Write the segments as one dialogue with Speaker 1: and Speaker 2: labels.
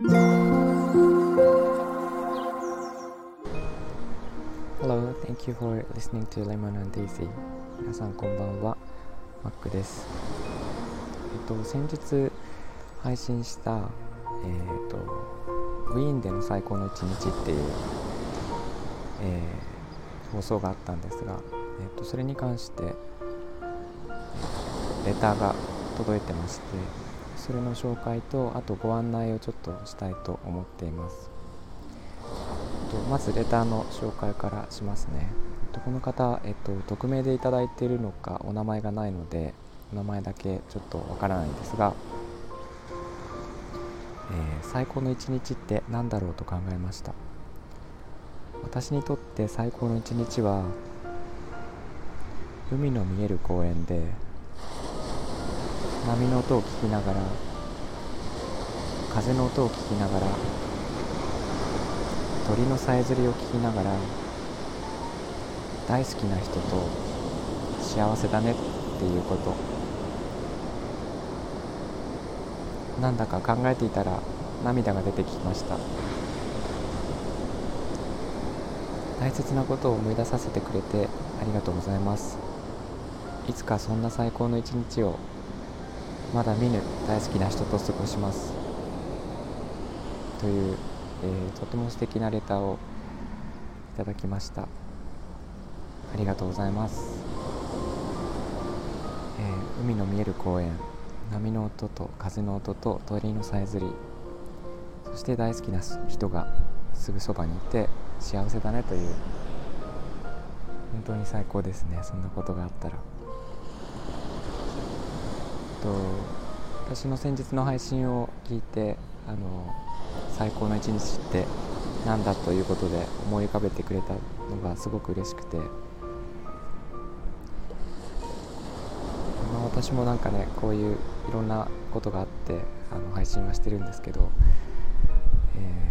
Speaker 1: Hello, thank you for listening to Lemon and Daisy. 皆さんこんばんは、マックです。えっと、先日配信した、えっと、ウィーンでの最高の一日っていう、えー放送があったんですが、えっと、それに関して、レターが届いてまして、それの紹介と、あとご案内をちょっとしたいと思っています。とまずレターの紹介からしますね。とこの方、えっと、匿名でいただいているのかお名前がないのでお名前だけちょっとわからないんですが、えー最高の一日って何だろうと考えました私にとって最高の一日は海の見える公園で波の音を聞きながら風の音を聞きながら鳥のさえずりを聞きながら大好きな人と幸せだねっていうこと。なんだか考えていたら涙が出てきました。大切なことを思い出させてくれてありがとうございます。いつかそんな最高の一日をまだ見ぬ大好きな人と過ごします。という、えーとても素敵なレターをいただきました。ありがとうございます、えー海の見える公園波の音と風の音と鳥のさえずりそして大好きな人がすぐそばにいて幸せだねという本当に最高ですね。そんなことがあったら。と私の先日の配信を聞いてあの最高の一日って何だということで思い浮かべてくれたのがすごく嬉しくて、まあ、私もなんかねこういういろんなことがあってあの配信はしてるんですけど、えー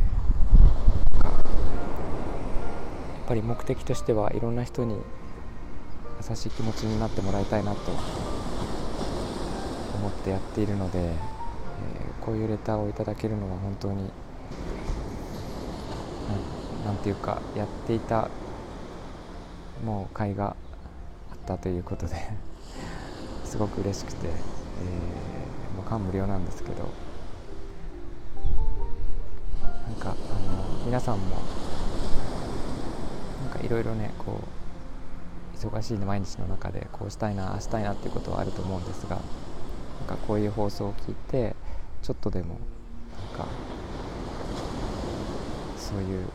Speaker 1: やっぱり目的としてはいろんな人に優しい気持ちになってもらいたいなと思ってやっているので、えーこういうレターをいただけるのは本当になんなんていうかやっていたもう甲斐があったということで すごく嬉しくて、えーもう感無量なんですけどなんかあの皆さんもなんかいろいろねこう忙しい毎日の中でこうしたいなああしたいなっていうことはあると思うんですがなんかこういう放送を聞いてちょっとでもなんかそういう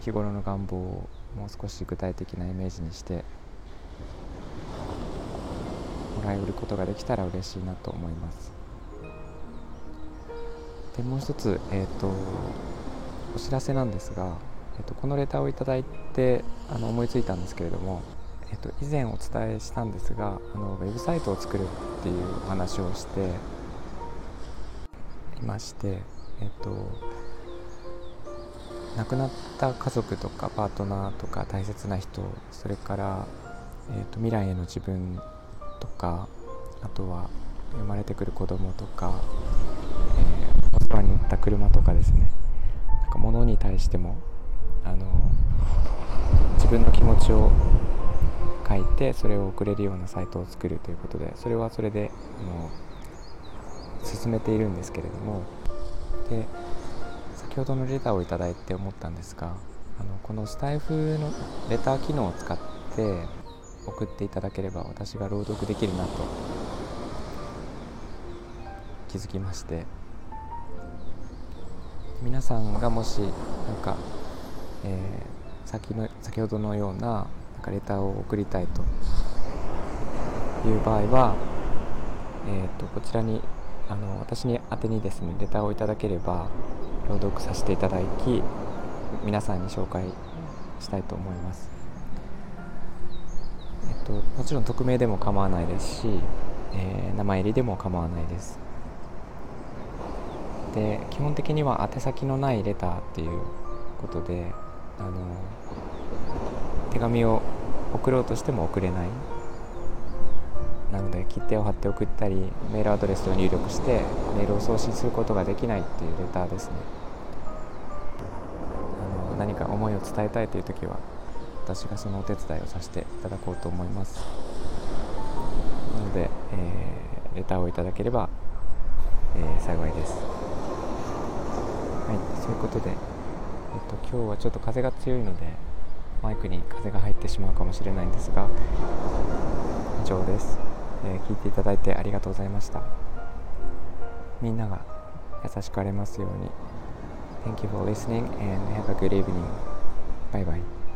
Speaker 1: 日頃の願望をもう少し具体的なイメージにしてもらえることができたら嬉しいなと思います。でもう一つ、えー、とお知らせなんですが、えー、とこのレターをいいてあの思いついたんですけれども、えー、と以前お伝えしたんですがあのウェブサイトを作るっていうお話をしていまして、えっと亡くなった家族とかパートナーとか大切な人それから、えっと未来への自分とかあとは生まれてくる子供とか、えーお世話になった車とかですね。なんか物に対してもあの自分の気持ちを書いてそれを送れるようなサイトを作るということでそれはそれであの進めているんですけれども。で先ほどのレターをいいて思ったんですがあのこのスタイフのレター機能を使って送っていただければ私が朗読できるなと気づきまして。皆さんがもしなんか、えー先の先ほどのようなかレターを送りたいという場合は、えー、とこちらにあの私に宛てにですねレターをいただければ朗読させていただき皆さんに紹介したいと思います、えっと、もちろん匿名でも構わないですし、えー名前入りでも構わないです。で基本的には宛先のないレターっていうことであの手紙を送ろうとしても送れない。なので切手を貼って送ったりメールアドレスを入力してメールを送信することができないっていうレターですね。あの何か思いを伝えたいという時は私がそのお手伝いをさせていただこうと思います。なので、えー、レターをいただければ、えー、幸いです。はいそういうことで、えっと、今日はちょっと風が強いのでマイクに風が入ってしまうかもしれないんですが以上です、えー、聞いていただいてありがとうございましたみんなが優しくありますように Thank you for listening and have a good evening. Bye bye.